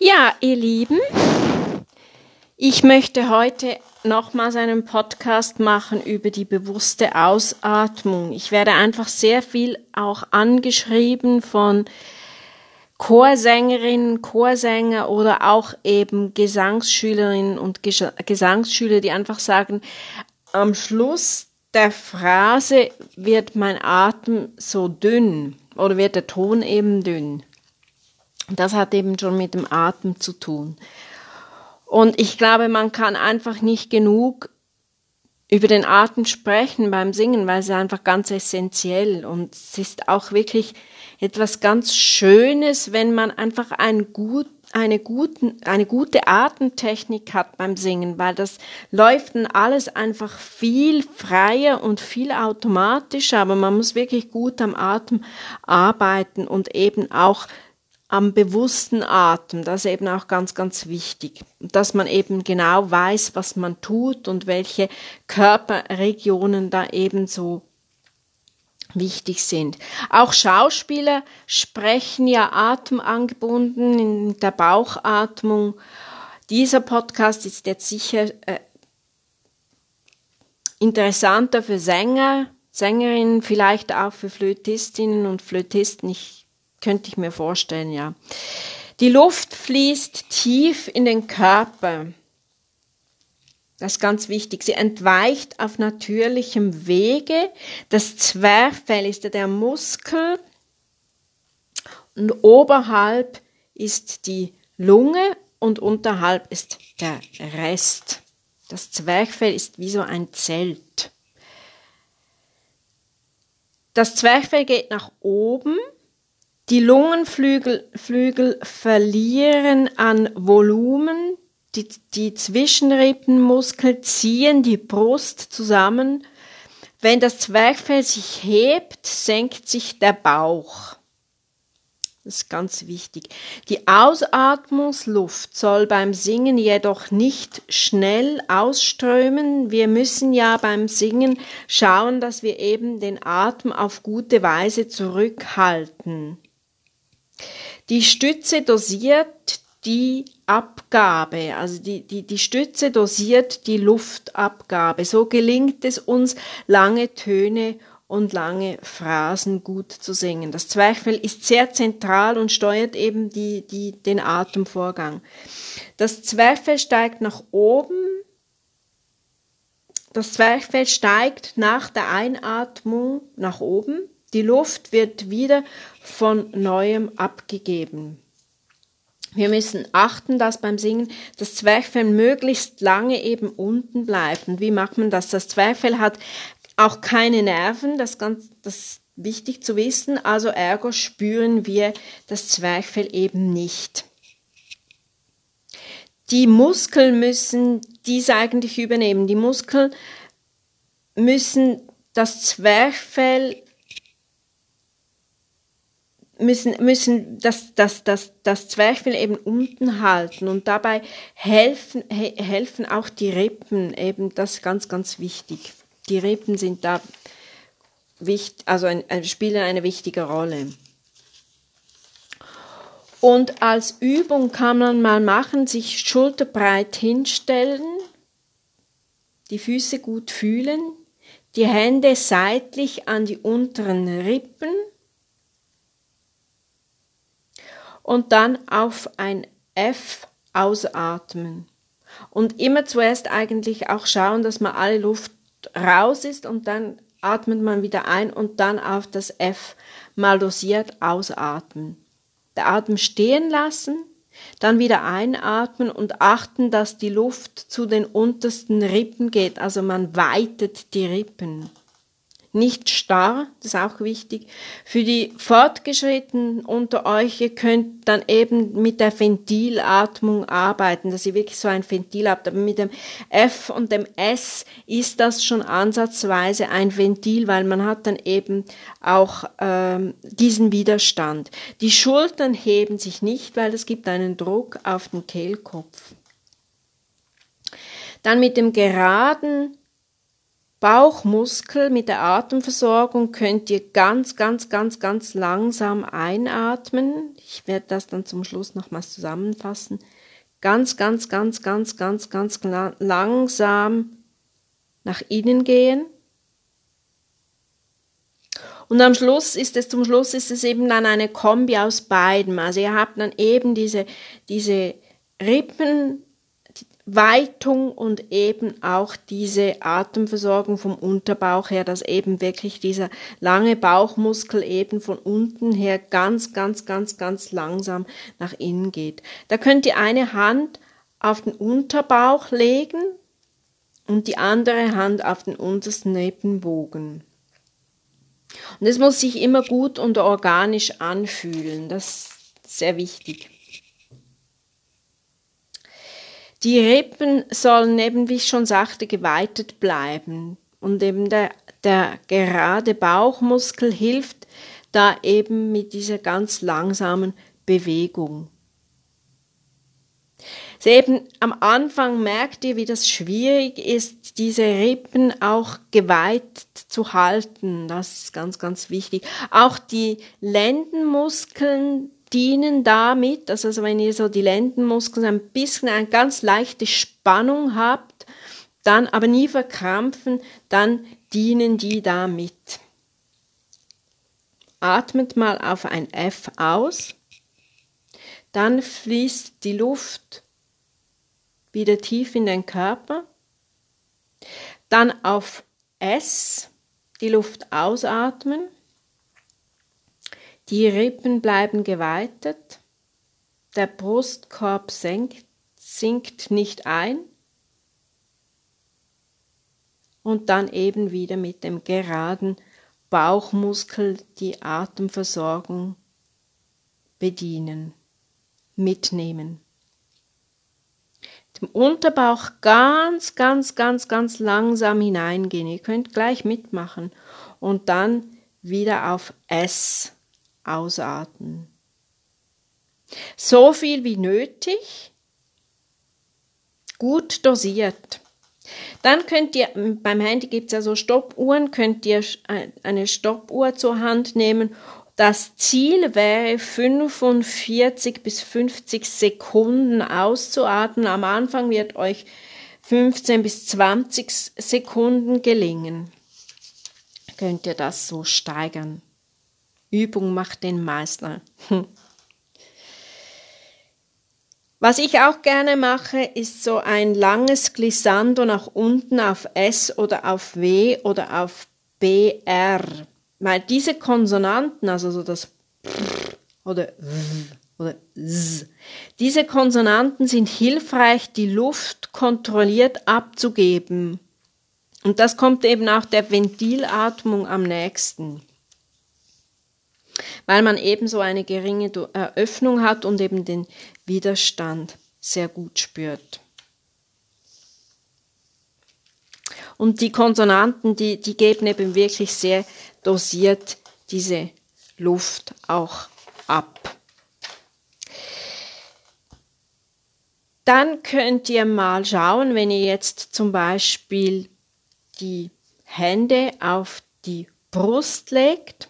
Ja, ihr Lieben, ich möchte heute nochmals einen Podcast machen über die bewusste Ausatmung. Ich werde einfach sehr viel auch angeschrieben von Chorsängerinnen, Chorsänger oder auch eben Gesangsschülerinnen und Gesangsschüler, die einfach sagen, am Schluss der Phrase wird mein Atem so dünn oder wird der Ton eben dünn. Das hat eben schon mit dem Atem zu tun. Und ich glaube, man kann einfach nicht genug über den Atem sprechen beim Singen, weil es einfach ganz essentiell und es ist auch wirklich etwas ganz Schönes, wenn man einfach ein gut, eine, guten, eine gute Atemtechnik hat beim Singen, weil das läuft dann alles einfach viel freier und viel automatischer, aber man muss wirklich gut am Atem arbeiten und eben auch am bewussten Atem, das ist eben auch ganz, ganz wichtig, dass man eben genau weiß, was man tut und welche Körperregionen da eben so wichtig sind. Auch Schauspieler sprechen ja atemangebunden in der Bauchatmung. Dieser Podcast ist jetzt sicher äh, interessanter für Sänger, Sängerinnen, vielleicht auch für Flötistinnen und Flötisten. Ich könnte ich mir vorstellen, ja. Die Luft fließt tief in den Körper. Das ist ganz wichtig. Sie entweicht auf natürlichem Wege. Das Zwerchfell ist der Muskel und oberhalb ist die Lunge und unterhalb ist der Rest. Das Zwerchfell ist wie so ein Zelt. Das Zwerchfell geht nach oben die Lungenflügel Flügel verlieren an Volumen, die, die Zwischenrippenmuskeln ziehen die Brust zusammen. Wenn das Zwerchfell sich hebt, senkt sich der Bauch. Das ist ganz wichtig. Die Ausatmungsluft soll beim Singen jedoch nicht schnell ausströmen. Wir müssen ja beim Singen schauen, dass wir eben den Atem auf gute Weise zurückhalten. Die Stütze dosiert die Abgabe, also die, die, die Stütze dosiert die Luftabgabe. So gelingt es uns, lange Töne und lange Phrasen gut zu singen. Das Zwerchfell ist sehr zentral und steuert eben die, die, den Atemvorgang. Das Zwerchfell steigt nach oben. Das Zwerchfell steigt nach der Einatmung nach oben. Die Luft wird wieder von neuem abgegeben. Wir müssen achten, dass beim Singen das Zwerchfell möglichst lange eben unten bleibt. Und wie macht man das? Das Zwerchfell hat auch keine Nerven, das, ganz, das wichtig zu wissen. Also ergo spüren wir das Zwerchfell eben nicht. Die Muskeln müssen dies eigentlich übernehmen. Die Muskeln müssen das Zwerchfell müssen, müssen das, das, das, das Zwerchfell eben unten halten und dabei helfen, he, helfen auch die Rippen eben, das ist ganz, ganz wichtig. Die Rippen sind da wichtig, also ein, ein, spielen eine wichtige Rolle. Und als Übung kann man mal machen, sich schulterbreit hinstellen, die Füße gut fühlen, die Hände seitlich an die unteren Rippen und dann auf ein F ausatmen. Und immer zuerst eigentlich auch schauen, dass man alle Luft raus ist und dann atmet man wieder ein und dann auf das F mal dosiert ausatmen. Der Atem stehen lassen, dann wieder einatmen und achten, dass die Luft zu den untersten Rippen geht, also man weitet die Rippen nicht starr, das ist auch wichtig. Für die Fortgeschrittenen unter euch, ihr könnt dann eben mit der Ventilatmung arbeiten, dass ihr wirklich so ein Ventil habt. Aber mit dem F und dem S ist das schon ansatzweise ein Ventil, weil man hat dann eben auch ähm, diesen Widerstand. Die Schultern heben sich nicht, weil es gibt einen Druck auf den Kehlkopf. Dann mit dem geraden Bauchmuskel mit der Atemversorgung könnt ihr ganz, ganz, ganz, ganz langsam einatmen. Ich werde das dann zum Schluss nochmals zusammenfassen. Ganz, ganz, ganz, ganz, ganz, ganz langsam nach innen gehen. Und am Schluss ist es, zum Schluss ist es eben dann eine Kombi aus beiden. Also ihr habt dann eben diese, diese Rippen, Weitung und eben auch diese Atemversorgung vom Unterbauch her, dass eben wirklich dieser lange Bauchmuskel eben von unten her ganz, ganz, ganz, ganz langsam nach innen geht. Da könnt ihr eine Hand auf den Unterbauch legen und die andere Hand auf den untersten Rippenbogen. Und es muss sich immer gut und organisch anfühlen. Das ist sehr wichtig. Die Rippen sollen eben, wie ich schon sagte, geweitet bleiben. Und eben der, der gerade Bauchmuskel hilft da eben mit dieser ganz langsamen Bewegung. So eben am Anfang merkt ihr, wie das schwierig ist, diese Rippen auch geweiht zu halten. Das ist ganz, ganz wichtig. Auch die Lendenmuskeln dienen damit, dass also wenn ihr so die Lendenmuskeln ein bisschen eine ganz leichte Spannung habt, dann aber nie verkrampfen, dann dienen die damit. Atmet mal auf ein F aus, dann fließt die Luft wieder tief in den Körper, dann auf S die Luft ausatmen die Rippen bleiben geweitet, der Brustkorb senkt, sinkt nicht ein und dann eben wieder mit dem geraden Bauchmuskel die Atemversorgung bedienen, mitnehmen. Dem Unterbauch ganz, ganz, ganz, ganz langsam hineingehen. Ihr könnt gleich mitmachen und dann wieder auf S ausatmen. So viel wie nötig, gut dosiert. Dann könnt ihr, beim Handy gibt es ja so Stoppuhren, könnt ihr eine Stoppuhr zur Hand nehmen. Das Ziel wäre 45 bis 50 Sekunden auszuatmen. Am Anfang wird euch 15 bis 20 Sekunden gelingen. Könnt ihr das so steigern. Übung macht den Meister. Was ich auch gerne mache, ist so ein langes Glissando nach unten auf S oder auf W oder auf BR. Weil diese Konsonanten, also so das oder oder Z, diese Konsonanten sind hilfreich, die Luft kontrolliert abzugeben. Und das kommt eben auch der Ventilatmung am nächsten weil man eben so eine geringe Öffnung hat und eben den Widerstand sehr gut spürt. Und die Konsonanten, die, die geben eben wirklich sehr dosiert diese Luft auch ab. Dann könnt ihr mal schauen, wenn ihr jetzt zum Beispiel die Hände auf die Brust legt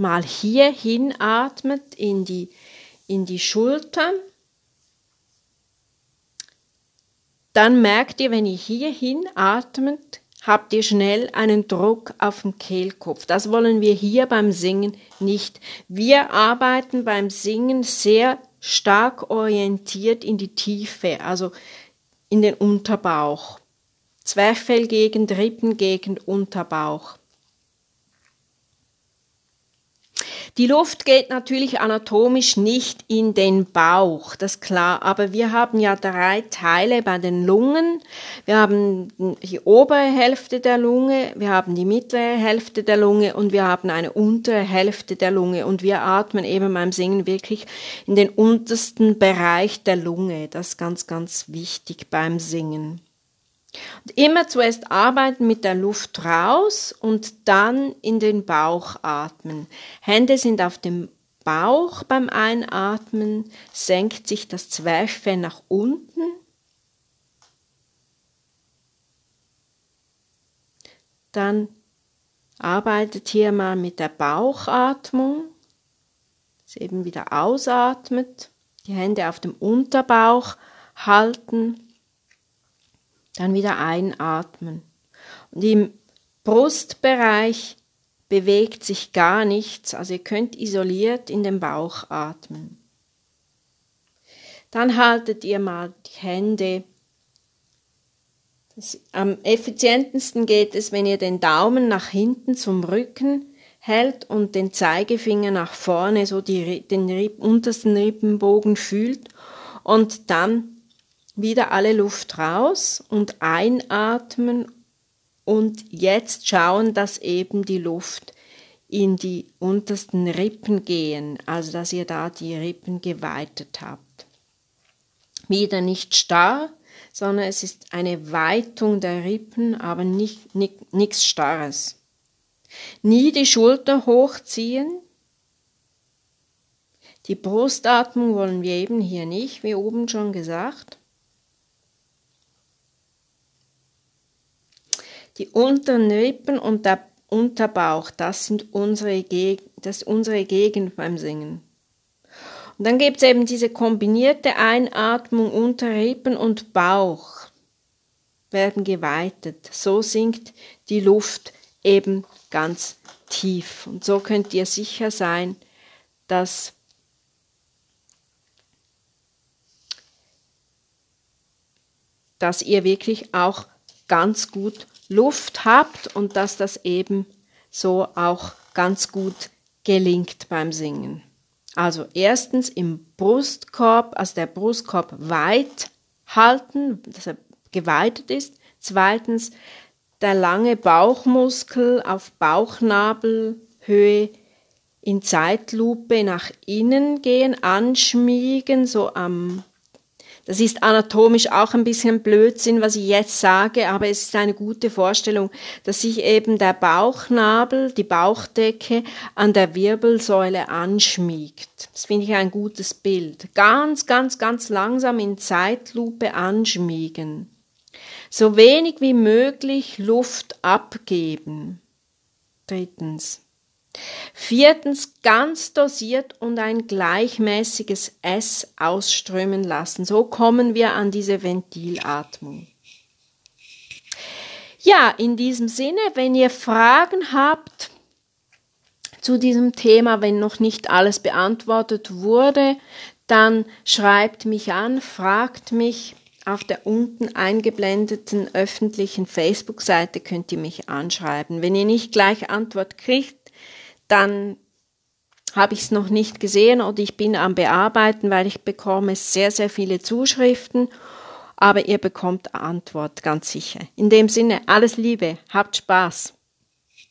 mal hier hinatmet in die, in die Schultern, dann merkt ihr, wenn ihr hier hinatmet, habt ihr schnell einen Druck auf dem Kehlkopf. Das wollen wir hier beim Singen nicht. Wir arbeiten beim Singen sehr stark orientiert in die Tiefe, also in den Unterbauch. Zwerchfellgegend, Rippengegend, Unterbauch. Die Luft geht natürlich anatomisch nicht in den Bauch, das ist klar, aber wir haben ja drei Teile bei den Lungen. Wir haben die obere Hälfte der Lunge, wir haben die mittlere Hälfte der Lunge und wir haben eine untere Hälfte der Lunge und wir atmen eben beim Singen wirklich in den untersten Bereich der Lunge. Das ist ganz, ganz wichtig beim Singen. Und immer zuerst arbeiten mit der Luft raus und dann in den Bauch atmen. Hände sind auf dem Bauch beim Einatmen, senkt sich das Zwerchfell nach unten. Dann arbeitet hier mal mit der Bauchatmung, dass eben wieder ausatmet, die Hände auf dem Unterbauch halten, dann wieder einatmen. Und im Brustbereich bewegt sich gar nichts, also ihr könnt isoliert in den Bauch atmen. Dann haltet ihr mal die Hände. Das, am effizientesten geht es, wenn ihr den Daumen nach hinten zum Rücken hält und den Zeigefinger nach vorne, so die, den Ripp, untersten Rippenbogen fühlt und dann wieder alle Luft raus und einatmen und jetzt schauen, dass eben die Luft in die untersten Rippen gehen, also dass ihr da die Rippen geweitet habt. Wieder nicht starr, sondern es ist eine Weitung der Rippen, aber nicht nichts Starres. Nie die Schulter hochziehen. Die Brustatmung wollen wir eben hier nicht, wie oben schon gesagt. Die unteren Rippen und der Unterbauch, das sind unsere, Geg das unsere Gegend beim Singen. Und dann gibt es eben diese kombinierte Einatmung unter Rippen und Bauch werden geweitet. So sinkt die Luft eben ganz tief. Und so könnt ihr sicher sein, dass dass ihr wirklich auch ganz gut Luft habt und dass das eben so auch ganz gut gelingt beim Singen. Also erstens im Brustkorb, also der Brustkorb weit halten, dass er geweitet ist. Zweitens der lange Bauchmuskel auf Bauchnabelhöhe in Zeitlupe nach innen gehen, anschmiegen, so am das ist anatomisch auch ein bisschen Blödsinn, was ich jetzt sage, aber es ist eine gute Vorstellung, dass sich eben der Bauchnabel, die Bauchdecke an der Wirbelsäule anschmiegt. Das finde ich ein gutes Bild. Ganz, ganz, ganz langsam in Zeitlupe anschmiegen. So wenig wie möglich Luft abgeben. Drittens. Viertens ganz dosiert und ein gleichmäßiges S ausströmen lassen. So kommen wir an diese Ventilatmung. Ja, in diesem Sinne, wenn ihr Fragen habt zu diesem Thema, wenn noch nicht alles beantwortet wurde, dann schreibt mich an, fragt mich. Auf der unten eingeblendeten öffentlichen Facebook-Seite könnt ihr mich anschreiben. Wenn ihr nicht gleich Antwort kriegt, dann habe ich es noch nicht gesehen oder ich bin am Bearbeiten, weil ich bekomme sehr, sehr viele Zuschriften, aber ihr bekommt Antwort ganz sicher. In dem Sinne, alles Liebe, habt Spaß.